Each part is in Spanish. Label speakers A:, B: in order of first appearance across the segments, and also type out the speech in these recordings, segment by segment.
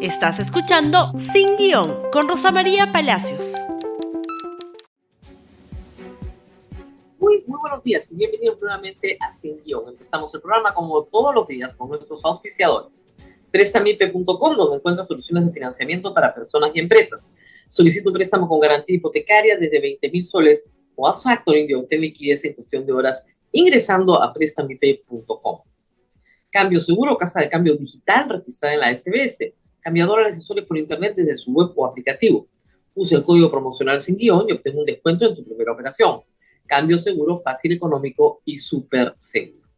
A: Estás escuchando Sin Guión con Rosa María Palacios.
B: Muy, muy buenos días y bienvenidos nuevamente a Sin Guión. Empezamos el programa como todos los días con nuestros auspiciadores. Prestamipe.com, donde encuentras soluciones de financiamiento para personas y empresas. Solicita un préstamo con garantía hipotecaria desde 20 mil soles o haz factoring de obtener liquidez en cuestión de horas ingresando a prestamipe.com. Cambio seguro, casa de cambio digital registrada en la SBS. Cambiadora accesorios por internet desde su web o aplicativo. Usa el código promocional sin guion y obtén un descuento en tu primera operación. Cambio seguro, fácil, económico y súper seguro.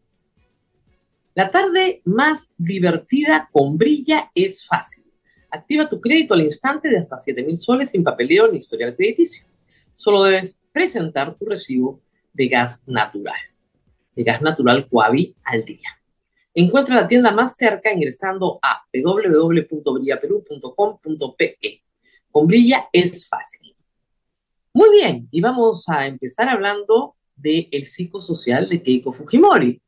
B: La tarde más divertida con Brilla es fácil. Activa tu crédito al instante de hasta 7 mil soles sin papeleo ni historial crediticio. Solo debes presentar tu recibo de gas natural. De gas natural Coavi al día. Encuentra la tienda más cerca ingresando a www.brillaperú.com.pe. Con Brilla es fácil. Muy bien, y vamos a empezar hablando del el psicosocial de Keiko Fujimori.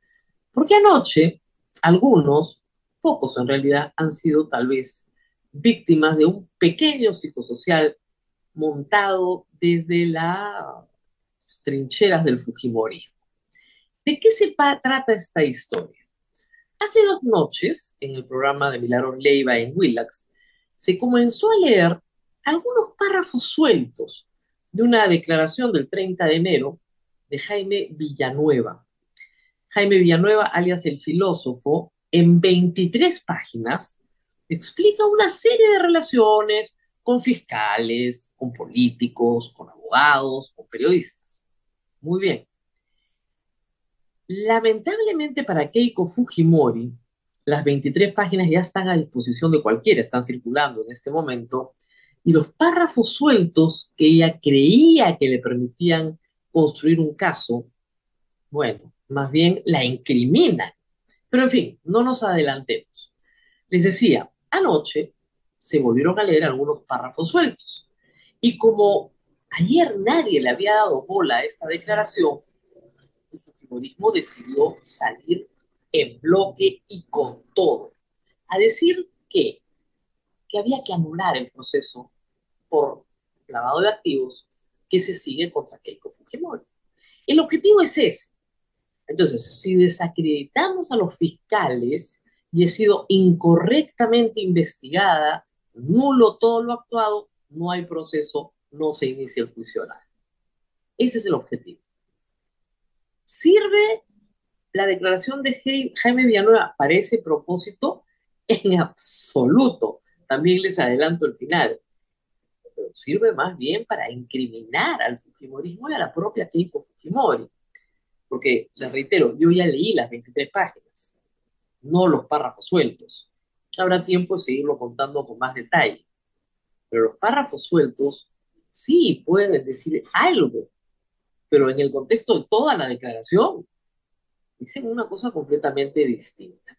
B: Porque anoche algunos, pocos en realidad, han sido tal vez víctimas de un pequeño psicosocial montado desde las trincheras del Fujimori. ¿De qué se trata esta historia? Hace dos noches, en el programa de Milagros Leiva en Willax, se comenzó a leer algunos párrafos sueltos de una declaración del 30 de enero de Jaime Villanueva. Jaime Villanueva, alias el filósofo, en 23 páginas, explica una serie de relaciones con fiscales, con políticos, con abogados, con periodistas. Muy bien. Lamentablemente para Keiko Fujimori, las 23 páginas ya están a disposición de cualquiera, están circulando en este momento, y los párrafos sueltos que ella creía que le permitían construir un caso, bueno, más bien la incriminan. Pero en fin, no nos adelantemos. Les decía, anoche se volvieron a leer algunos párrafos sueltos. Y como ayer nadie le había dado bola a esta declaración, el fujimorismo decidió salir en bloque y con todo, a decir que, que había que anular el proceso por lavado de activos que se sigue contra Keiko Fujimori. El objetivo es ese. Entonces, si desacreditamos a los fiscales y he sido incorrectamente investigada, nulo todo lo actuado, no hay proceso, no se inicia el juicio oral. Ese es el objetivo. ¿Sirve la declaración de Jaime Villanueva para ese propósito? En absoluto. También les adelanto el final. Sirve más bien para incriminar al Fujimorismo y a la propia Keiko Fujimori. Porque, les reitero, yo ya leí las 23 páginas, no los párrafos sueltos. Habrá tiempo de seguirlo contando con más detalle. Pero los párrafos sueltos sí pueden decir algo pero en el contexto de toda la declaración, dicen una cosa completamente distinta.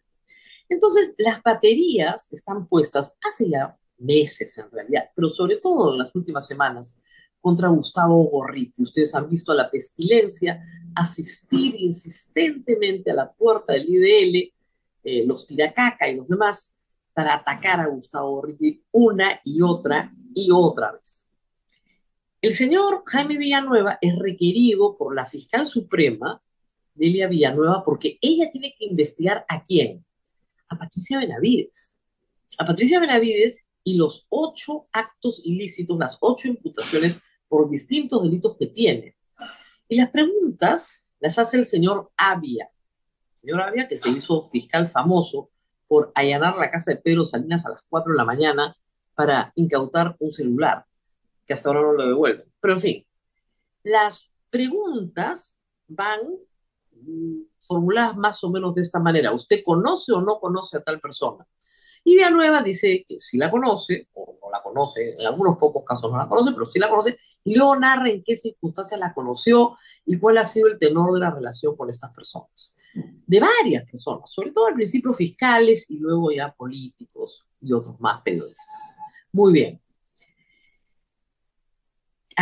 B: Entonces, las baterías están puestas hace ya meses en realidad, pero sobre todo en las últimas semanas, contra Gustavo Gorriti. Ustedes han visto a la pestilencia asistir insistentemente a la puerta del IDL, eh, los tiracaca y los demás, para atacar a Gustavo Gorriti una y otra y otra vez. El señor Jaime Villanueva es requerido por la fiscal suprema, Delia Villanueva, porque ella tiene que investigar a quién? A Patricia Benavides. A Patricia Benavides y los ocho actos ilícitos, las ocho imputaciones por distintos delitos que tiene. Y las preguntas las hace el señor Avia. señor Avia, que se hizo fiscal famoso por allanar la casa de Pedro Salinas a las 4 de la mañana para incautar un celular que hasta ahora no lo devuelven. Pero en fin, las preguntas van mm, formuladas más o menos de esta manera. ¿Usted conoce o no conoce a tal persona? Y Villanueva dice que sí la conoce, o no la conoce, en algunos pocos casos no la conoce, pero sí la conoce, y luego narra en qué circunstancias la conoció y cuál ha sido el tenor de la relación con estas personas. De varias personas, sobre todo al principio fiscales y luego ya políticos y otros más periodistas. Muy bien.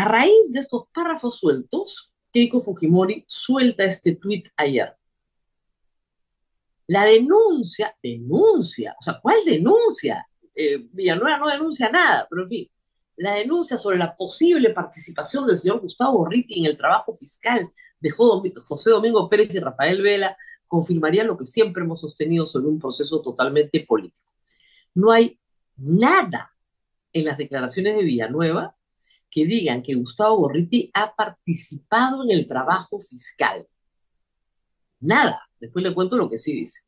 B: A raíz de estos párrafos sueltos, Keiko Fujimori suelta este tuit ayer. La denuncia, denuncia, o sea, ¿cuál denuncia? eh, Villanueva no denuncia nada, pero en fin, la denuncia sobre la posible participación del señor Gustavo Gorriti en el trabajo fiscal de José Domingo Pérez y Rafael Vela confirmaría lo que siempre hemos sostenido sobre un proceso totalmente político. No hay nada en las declaraciones de Villanueva que digan que Gustavo Gorriti ha participado en el trabajo fiscal. Nada. Después le cuento lo que sí dice.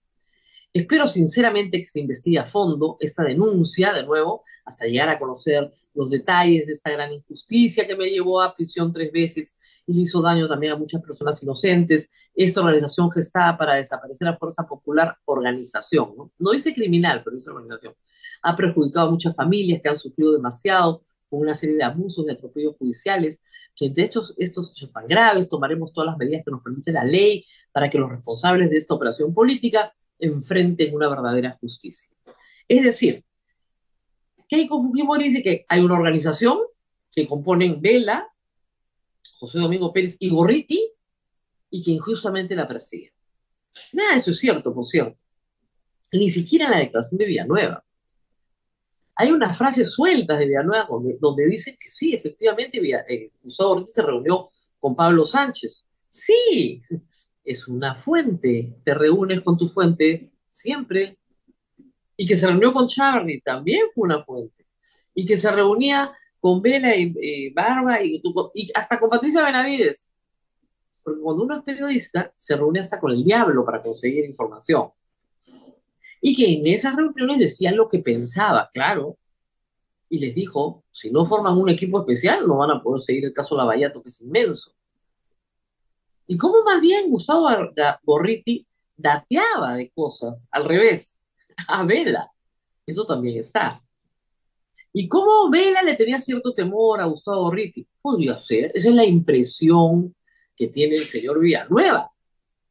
B: Espero sinceramente que se investigue a fondo esta denuncia, de nuevo, hasta llegar a conocer los detalles de esta gran injusticia que me llevó a prisión tres veces y le hizo daño también a muchas personas inocentes. Esta organización gestada para desaparecer a Fuerza Popular, organización, ¿no? No dice criminal, pero dice organización. Ha perjudicado a muchas familias que han sufrido demasiado con una serie de abusos, de atropellos judiciales. Frente a estos, estos hechos tan graves, tomaremos todas las medidas que nos permite la ley para que los responsables de esta operación política enfrenten una verdadera justicia. Es decir, Keiko Fujimori dice que hay una organización que componen Vela, José Domingo Pérez y Gorriti, y que injustamente la persigue. Nada de eso es cierto, por cierto. Ni siquiera la declaración de Villanueva. Hay unas frases sueltas de Villanueva donde, dicen que sí, efectivamente, eh, Gustavo Gorriti se reunió con Pablo Sánchez. Sí, es una fuente, te reúnes con tu fuente siempre. Y que se reunió con Charlie también fue una fuente. Y que se reunía con Vela y Barba y, y, hasta con Patricia Benavides. Porque cuando uno es periodista, se reúne hasta con el diablo para conseguir información. Y que en esas reuniones decían lo que pensaba, claro. Y les dijo, si no forman un equipo especial, no van a poder seguir el caso Lavallato, que es inmenso. Y cómo más bien Gustavo Borriti dateaba de cosas, al revés, a Vela. Eso también está. ¿Y cómo Vela le tenía cierto temor a Gustavo Borriti? Podría ser, esa es la impresión que tiene el señor Villanueva.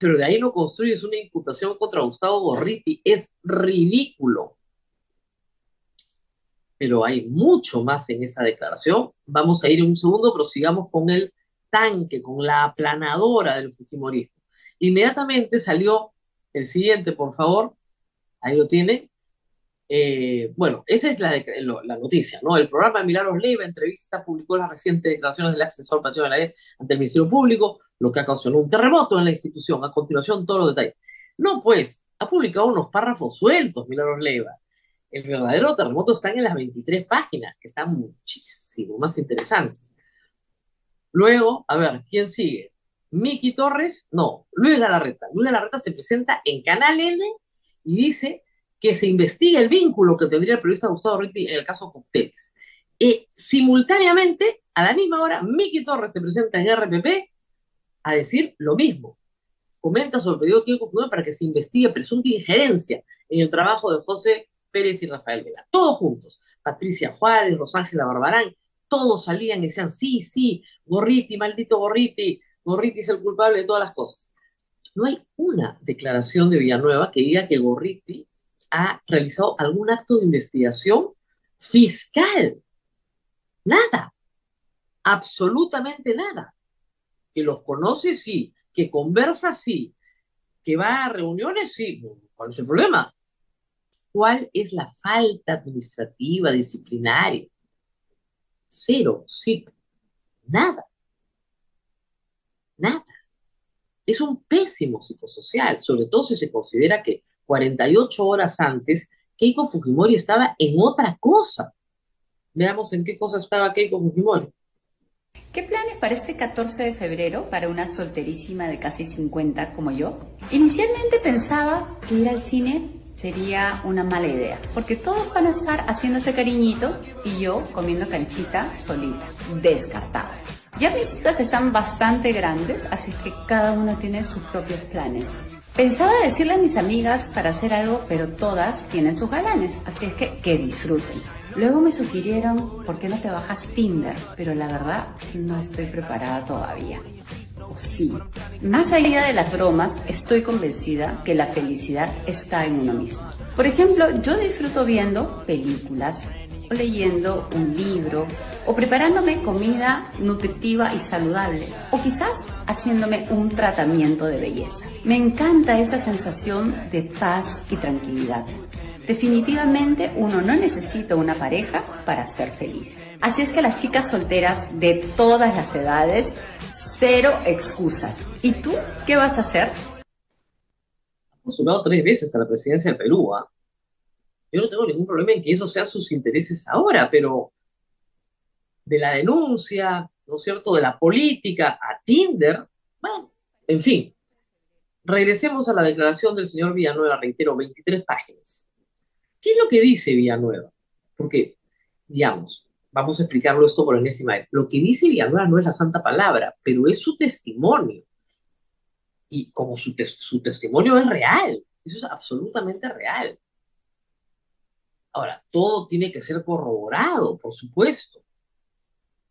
B: Pero de ahí no construyes una imputación contra Gustavo Borriti. Es ridículo. Pero hay mucho más en esa declaración. Vamos a ir en un segundo, pero sigamos con el tanque, con la aplanadora del Fujimorismo. Inmediatamente salió el siguiente, por favor. Ahí lo tienen. Eh, bueno, esa es la, noticia, ¿no? El programa de Milagros Leiva entrevista publicó las recientes declaraciones del asesor Pacheco Benavides ante el Ministerio Público, lo que ha causado un terremoto en la institución. A continuación, todos los detalles. No, pues, ha publicado unos párrafos sueltos Milagros Leiva. El verdadero terremoto está en las 23 páginas, que están muchísimo más interesantes. Luego, a ver, ¿quién sigue? Miki Torres, no, Luis Galarreta. Luis Galarreta se presenta en Canal N y dice que se investigue el vínculo que tendría el periodista Gustavo Ritti en el caso Cocteles. Y simultáneamente, a la misma hora, Miki Torres se presenta en RPP a decir lo mismo. Comenta sobre el pedido de Kiko para que se investigue presunta injerencia en el trabajo de José Pérez y Rafael Vela. Todos juntos. Patricia Juárez, Rosángela Barbarán, todos salían y decían, sí, sí, Gorriti, maldito Gorriti, Gorriti es el culpable de todas las cosas. No hay una declaración de Villanueva que diga que Gorriti ha realizado algún acto de investigación fiscal. Nada. Absolutamente nada. Que los conoce, sí. Que conversa, sí. Que va a reuniones, sí. ¿Cuál es el problema? ¿Cuál es la falta administrativa, disciplinaria? Cero, sí, nada. Nada. Es un pésimo psicosocial, sobre todo si se considera que 48 horas antes Keiko Fujimori estaba en otra cosa. Veamos en qué cosa estaba Keiko Fujimori.
C: ¿Qué planes para este 14 de febrero para una solterísima de casi 50 como yo? Inicialmente pensaba que ir al cine sería una mala idea, porque todos van a estar haciéndose cariñito y yo comiendo canchita solita, descartada. Ya mis hijas están bastante grandes, así que cada una tiene sus propios planes. Pensaba decirle a mis amigas para hacer algo, pero todas tienen sus galanes, así es que que disfruten. Luego me sugirieron, ¿por qué no te bajas Tinder? Pero la verdad, no estoy preparada todavía. O sí. Más allá de las bromas, estoy convencida que la felicidad está en uno mismo. Por ejemplo, yo disfruto viendo películas, o leyendo un libro, o preparándome comida nutritiva y saludable, o quizás haciéndome un tratamiento de belleza. Me encanta esa sensación de paz y tranquilidad Definitivamente uno no necesita una pareja para ser feliz. Así es que las chicas solteras de todas las edades, cero excusas. ¿Y tú qué vas a hacer?
B: postulado tres veces a la presidencia del Perú. ¿ah? Yo no tengo ningún problema en que eso sea sus intereses ahora, pero de la denuncia, ¿no es cierto?, de la política a Tinder, bueno, en fin. Regresemos a la declaración del señor Villanueva, reitero, 23 páginas. ¿Qué es lo que dice Villanueva? Porque, digamos, vamos a explicarlo esto por enésima vez. Lo que dice Villanueva no es la santa palabra, pero es su testimonio y como su, su testimonio es real, eso es absolutamente real. Ahora, todo tiene que ser corroborado, por supuesto.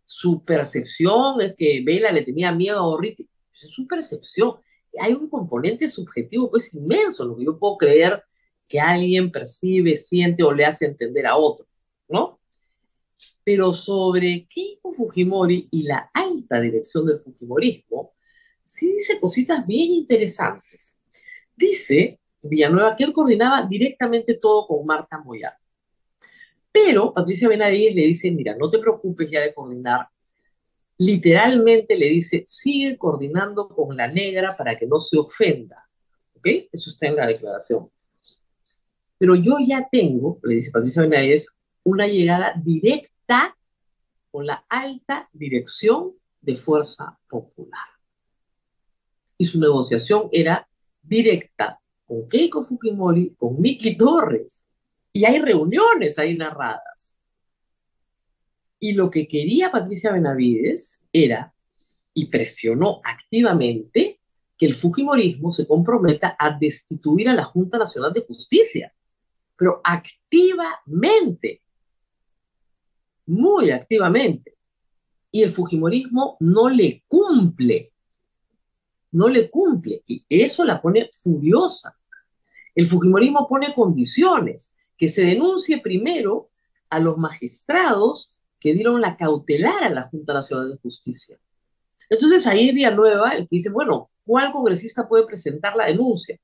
B: Su percepción es que Vela le tenía miedo a Orriti. Es su percepción. Hay un componente subjetivo pues inmenso, lo que yo puedo creer que alguien percibe, siente o le hace entender a otro, ¿no? Pero sobre Keiko Fujimori y la alta dirección del Fujimorismo, sí dice cositas bien interesantes. Dice Villanueva que él coordinaba directamente todo con Marta Moyano. Pero Patricia Benavides le dice, mira, no te preocupes ya de coordinar. Literalmente le dice, sigue coordinando con la negra para que no se ofenda. ¿Ok? Eso está en la declaración. Pero yo ya tengo, le dice Patricia Benavides, una llegada directa con la alta dirección de Fuerza Popular y su negociación era directa con Keiko Fujimori, con Miki Torres. Y hay reuniones ahí narradas. Y lo que quería Patricia Benavides era, y presionó activamente, que el Fujimorismo se comprometa a destituir a la Junta Nacional de Justicia, pero activamente, muy activamente. Y el Fujimorismo no le cumple no le cumple y eso la pone furiosa. El Fujimorismo pone condiciones, que se denuncie primero a los magistrados que dieron la cautelar a la Junta Nacional de Justicia. Entonces ahí es Villanueva el que dice, bueno, ¿cuál congresista puede presentar la denuncia?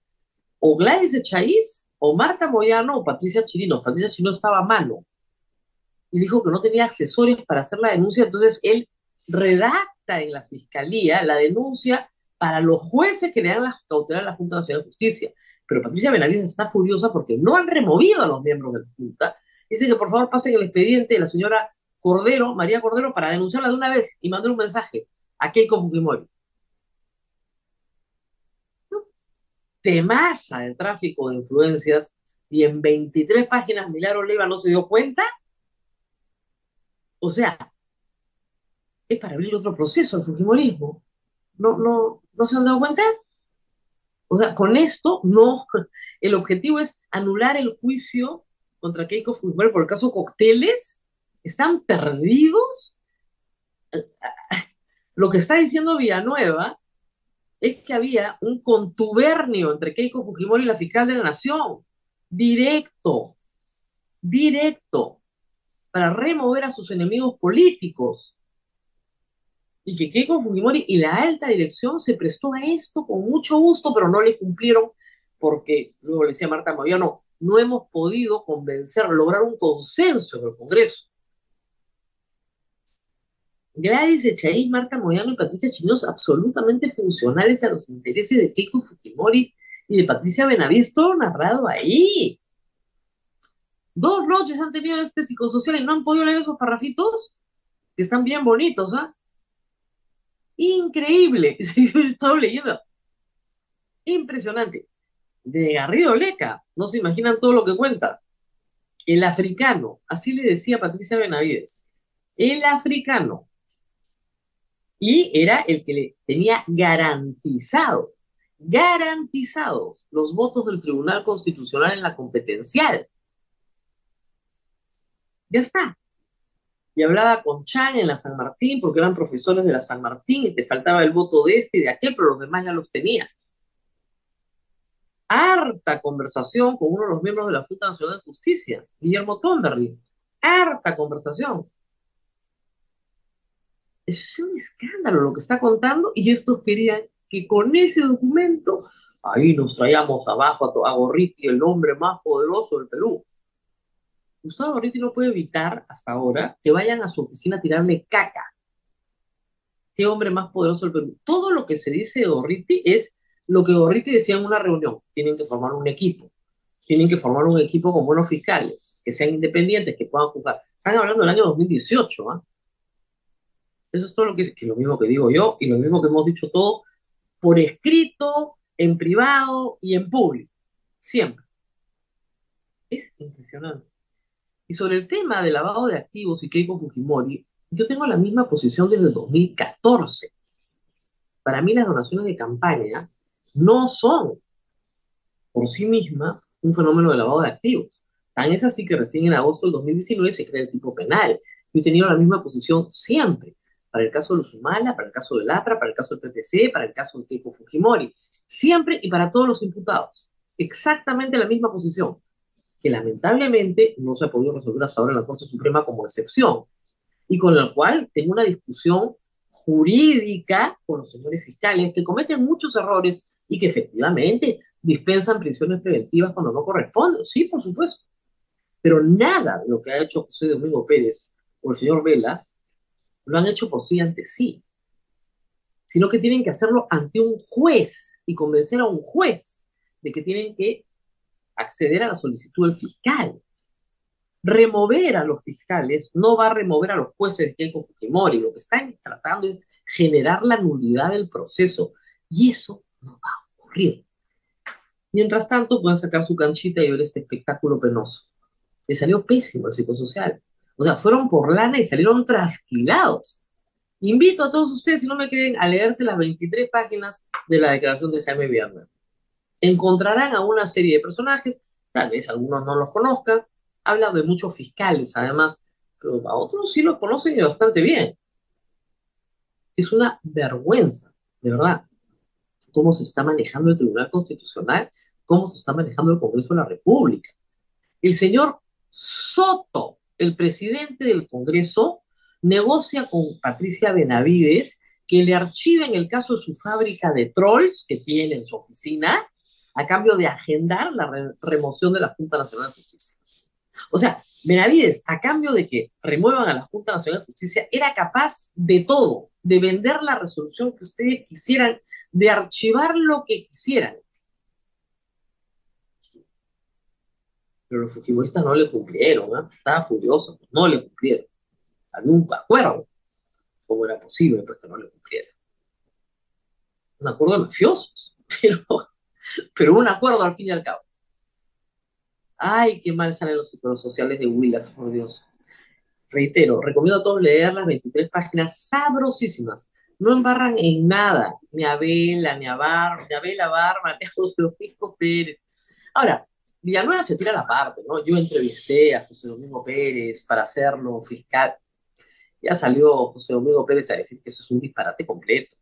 B: O Gladys Echaíz, o Marta Moyano, o Patricia Chirino. Patricia Chirino estaba a mano y dijo que no tenía accesorios para hacer la denuncia, entonces él redacta en la fiscalía la denuncia para los jueces que le dan la cautelar a la Junta Nacional de Justicia. Pero Patricia Benavides está furiosa porque no han removido a los miembros de la Junta. Dice que por favor pasen el expediente de la señora Cordero, María Cordero, para denunciarla de una vez y mandar un mensaje a Keiko Fujimori. Temasa el tráfico de influencias y en 23 páginas Milagro Leiva no se dio cuenta. O sea, es para abrir otro proceso al Fujimorismo no, no, no se han dado cuenta. O sea, con esto no, el objetivo es anular el juicio contra Keiko Fujimori por el caso Cocteles. ¿Están perdidos? Lo que está diciendo Villanueva es que había un contubernio entre Keiko Fujimori y la fiscal de la Nación, directo, directo, para remover a sus enemigos políticos y que Keiko Fujimori y la alta dirección se prestó a esto con mucho gusto, pero no le cumplieron porque, luego le decía Marta Moyano, no hemos podido convencer, lograr un consenso en el Congreso. Gladys Echaíz, Marta Moyano y Patricia Chinos absolutamente funcionales a los intereses de Keiko Fujimori y de Patricia Benavides, todo narrado ahí. Dos noches han tenido este psicosocial y no han podido leer esos parrafitos, que están bien bonitos, ¿ah? Increíble. Yo he estado leyendo. Impresionante. De Garrido Leca. No se imaginan todo lo que cuenta. El africano. Así le decía Patricia Benavides. El africano. Y era el que le tenía garantizado, garantizados los votos del Tribunal Constitucional en la competencial. Ya está y hablaba con Chan en la San Martín, porque eran profesores de la San Martín y te faltaba el voto de este y de aquel, pero los demás ya los tenía. Harta conversación con uno de los miembros de la Junta Nacional de Justicia, Guillermo Tomberry. Harta conversación. Eso es un escándalo lo que está contando y estos querían que con ese documento Ahí nos traíamos abajo a, a Gorriti, el hombre más poderoso del Perú. Gustavo Gorriti no puede evitar hasta ahora que vayan a su oficina a tirarle caca. ¿Qué hombre más poderoso del Perú? Todo lo que se dice de Gorriti es lo que Gorriti decía en una reunión. Tienen que formar un equipo. Tienen que formar un equipo con buenos fiscales, que sean independientes, que puedan jugar. Están hablando del año 2018, ¿ah? Eso es todo lo que, que lo mismo que digo yo y lo mismo que hemos dicho todo por escrito, en privado y en público. Siempre. Es impresionante. Y sobre el tema del lavado de activos y Keiko Fujimori, yo tengo la misma posición desde el 2014. Para mí las donaciones de campaña no son por sí mismas un fenómeno de lavado de activos. Tan es así que recién en agosto del 2019 se crea el tipo penal. Yo he tenido la misma posición siempre, para el caso de Luzumala, para el caso de Lapra, para el caso del PPC, para el caso de Keiko Fujimori. Siempre y para todos los imputados. Exactamente la misma posición que lamentablemente no se ha podido resolver hasta ahora en la Corte Suprema como excepción, y con la cual tengo una discusión jurídica con los señores fiscales que cometen muchos errores y que efectivamente dispensan prisiones preventivas cuando no corresponde. Sí, por supuesto. Pero nada de lo que ha hecho José Domingo Pérez o el señor Vela lo han hecho por sí ante sí, sino que tienen que hacerlo ante un juez y convencer a un juez de que tienen que acceder a la solicitud del fiscal. Remover a los fiscales no va a remover a los jueces de Keiko Fujimori. Lo que están tratando es generar la nulidad del proceso y eso no va a ocurrir. Mientras tanto, pueden sacar su canchita y ver este espectáculo penoso. Le salió pésimo el psicosocial. O sea, fueron por lana y salieron trasquilados. Invito a todos ustedes, si no me creen, a leerse las 23 páginas de la declaración de Jaime Villanueva encontrarán a una serie de personajes, tal vez algunos no los conozcan, habla de muchos fiscales además, pero a otros sí los conocen bastante bien. Es una vergüenza, de verdad, cómo se está manejando el Tribunal Constitucional, cómo se está manejando el Congreso de la República. El señor Soto, el presidente del Congreso, negocia con Patricia Benavides que le archiven el caso de su fábrica de trolls que tiene en su oficina a cambio de agendar la remoción de la Junta Nacional de Justicia. O sea, Benavides, a cambio de que remuevan a la Junta Nacional de Justicia, era capaz de todo, de vender la resolución que ustedes quisieran, de archivar lo que quisieran. Pero los fujimoristas no le cumplieron, ¿eh? estaba furioso, no le cumplieron. Había un acuerdo, cómo era posible pues, que no le cumplieran. Un acuerdo de mafiosos, pero pero un acuerdo al fin y al cabo. Ay, qué mal salen los ciclos sociales de Willax, por Dios. Reitero, recomiendo a todos leer las 23 páginas sabrosísimas. No embarran en nada, ni a Vela, ni a Bar, ni a Vela Barba, ni a José Domingo Pérez. Ahora, Villanueva se tira la parte, ¿no? Yo entrevisté a José Domingo Pérez para hacerlo fiscal. Ya salió José Domingo Pérez a decir que eso es un disparate completo,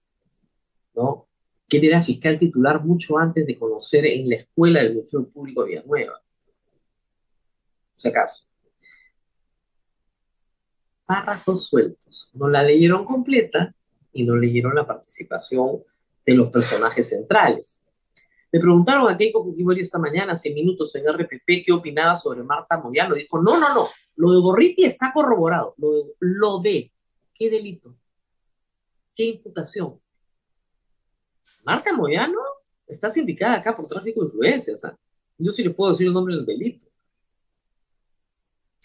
B: ¿no? Que él era fiscal titular mucho antes de conocer en la escuela del Ministerio Público de Villanueva. Si acaso. Párrafos sueltos. No la leyeron completa y no leyeron la participación de los personajes centrales. Le preguntaron a Keiko Fujimori esta mañana, hace minutos en RPP, qué opinaba sobre Marta Moyano. Dijo, no, no, no, lo de Gorriti está corroborado. Lo de, lo de ¿qué delito? ¿Qué imputación? Marta Moyano está sindicada acá por tráfico de influencias. ¿ah? Yo sí le puedo decir el nombre del delito.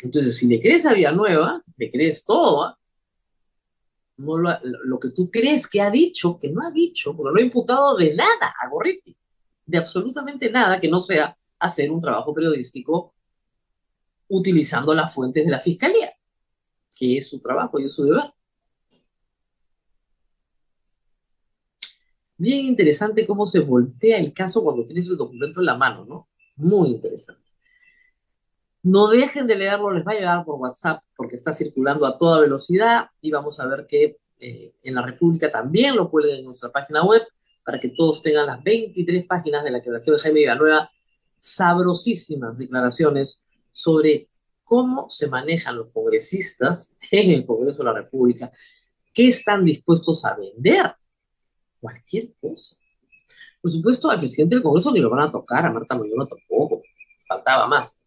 B: Entonces, si le crees a Villanueva, le crees todo. ¿ah? No lo, que tú crees que ha dicho, que no ha dicho, porque no ha imputado de nada a Gorriti, de absolutamente nada que no sea hacer un trabajo periodístico utilizando las fuentes de la fiscalía, que es su trabajo y es su deber. Bien interesante cómo se voltea el caso cuando tienes el documento en la mano, ¿no? Muy interesante. No dejen de leerlo, les va a llegar por WhatsApp porque está circulando a toda velocidad y vamos a ver que eh, en la República también lo pueden en nuestra página web para que todos tengan las 23 páginas de la declaración de Jaime Villanueva, sabrosísimas declaraciones sobre cómo se manejan los congresistas en el Congreso de la República, qué están dispuestos a vender cualquier cosa. Por supuesto, al presidente del Congreso ni lo van a tocar, a Marta Moyano tampoco, faltaba más.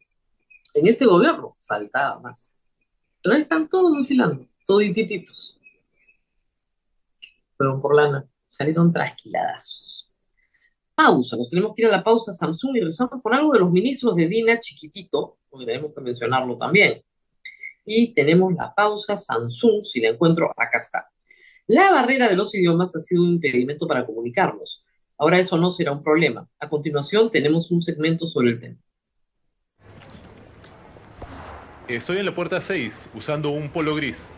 B: En este gobierno faltaba más. Pero ahí están todos desfilando, todos intititos. Fueron por lana, salieron trasquiladazos. Pausa, nos tenemos que ir a la pausa Samsung y regresamos con algo de los ministros de Dina chiquitito, porque tenemos que mencionarlo también. Y tenemos la pausa Samsung, si la encuentro, acá está. La barrera de los idiomas ha sido un impedimento para comunicarnos. Ahora eso no será un problema. A continuación tenemos un segmento sobre el tema.
D: Estoy en la puerta 6 usando un polo gris.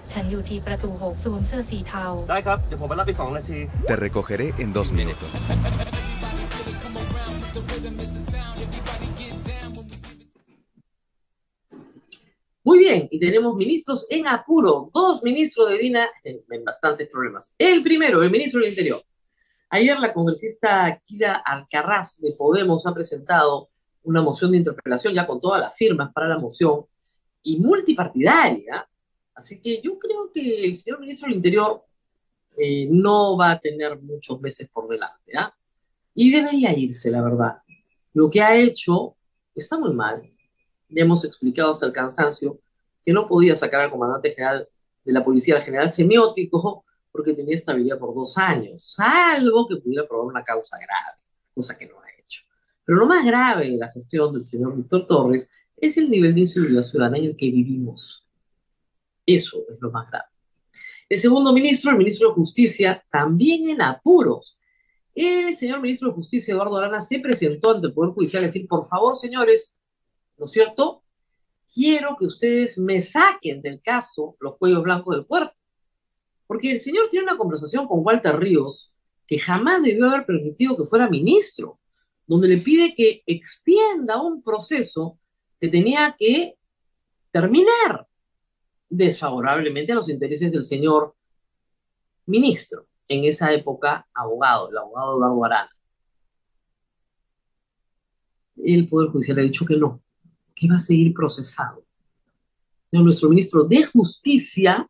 E: Te recogeré en dos minutos.
B: Bien, y tenemos ministros en apuro, dos ministros de Dina en, en bastantes problemas. El primero, el ministro del Interior. Ayer la congresista Kira Alcarraz de Podemos ha presentado una moción de interpelación ya con todas las firmas para la moción y multipartidaria. Así que yo creo que el señor ministro del Interior eh, no va a tener muchos meses por delante. ¿ah? Y debería irse, la verdad. Lo que ha hecho está muy mal. Ya hemos explicado hasta el cansancio que no podía sacar al comandante general de la policía, al general semiótico, porque tenía estabilidad por dos años, salvo que pudiera probar una causa grave, cosa que no ha hecho. Pero lo más grave de la gestión del señor Víctor Torres es el nivel de inseguridad ciudadana en el que vivimos. Eso es lo más grave. El segundo ministro, el ministro de Justicia, también en apuros. El señor ministro de Justicia, Eduardo Arana, se presentó ante el Poder Judicial a decir, por favor, señores, ¿no es cierto? Quiero que ustedes me saquen del caso los cuellos blancos del puerto. Porque el señor tiene una conversación con Walter Ríos que jamás debió haber permitido que fuera ministro, donde le pide que extienda un proceso que tenía que terminar desfavorablemente a los intereses del señor ministro, en esa época abogado, el abogado Eduardo Arana. El Poder Judicial ha dicho que no, que va a seguir procesado. nuestro ministro de Justicia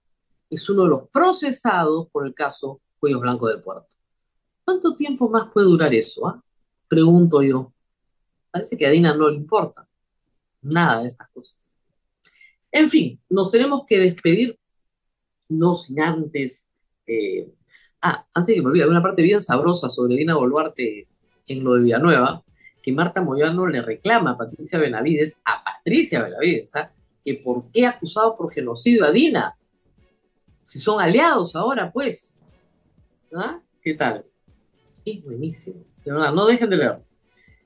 B: es uno de los procesados por el caso Cuello Blanco del Puerto. ¿Cuánto tiempo más puede durar eso? Ah? Pregunto yo. Parece que a Dina no le importa nada de estas cosas. En fin, nos tenemos que despedir, no sin antes. Eh, ah, antes de que me olvide, una parte bien sabrosa sobre Dina Boluarte en lo de Villanueva, que Marta Moyano le reclama a Patricia Benavides, a Patricia Benavides, ¿ah? que por qué ha acusado por genocidio a Dina. Si son aliados ahora, pues. ¿Ah? ¿Qué tal? Es buenísimo. De verdad, no dejen de leer.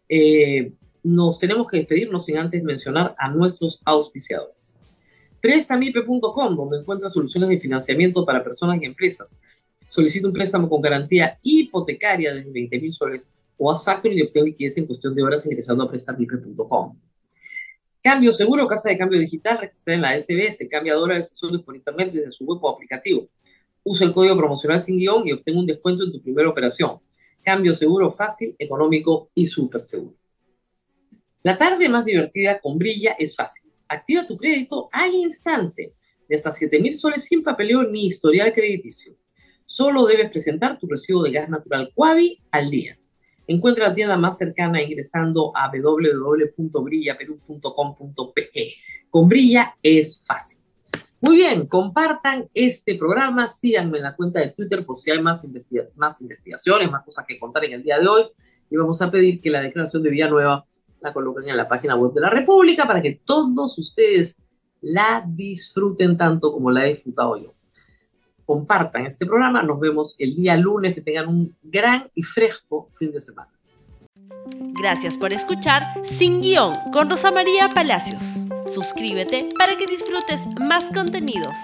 B: Eh, nos tenemos que despedirnos sin antes mencionar a nuestros auspiciadores. Prestamipe.com, donde encuentra soluciones de financiamiento para personas y empresas. Solicita un préstamo con garantía hipotecaria desde 20 mil soles o haz factoring y obtén liquidez en cuestión de horas ingresando a prestamipe.com. Cambio seguro, casa de cambio digital, registrada en la SBS, cambia dólares y soles por internet desde su web o aplicativo. Usa el código promocional sin guion y obtén un descuento en tu primera operación. Cambio seguro fácil, económico y súper seguro. La tarde más divertida con Brilla es fácil. Activa tu crédito al instante, de hasta 7 mil soles sin papeleo ni historial crediticio. Solo debes presentar tu recibo de gas natural Cuavi al día. Encuentra la tienda más cercana ingresando a www.brillaperú.com.pe. Con Brilla es fácil. Muy bien, compartan este programa, síganme en la cuenta de Twitter por si hay más, más investigaciones, más cosas que contar en el día de hoy. Y vamos a pedir que la declaración de Villanueva la coloquen en la página web de la República para que todos ustedes la disfruten tanto como la he disfrutado yo. Compartan este programa, nos vemos el día lunes, que tengan un gran y fresco fin de semana.
A: Gracias por escuchar Sin Guión con Rosa María Palacios. Suscríbete para que disfrutes más contenidos.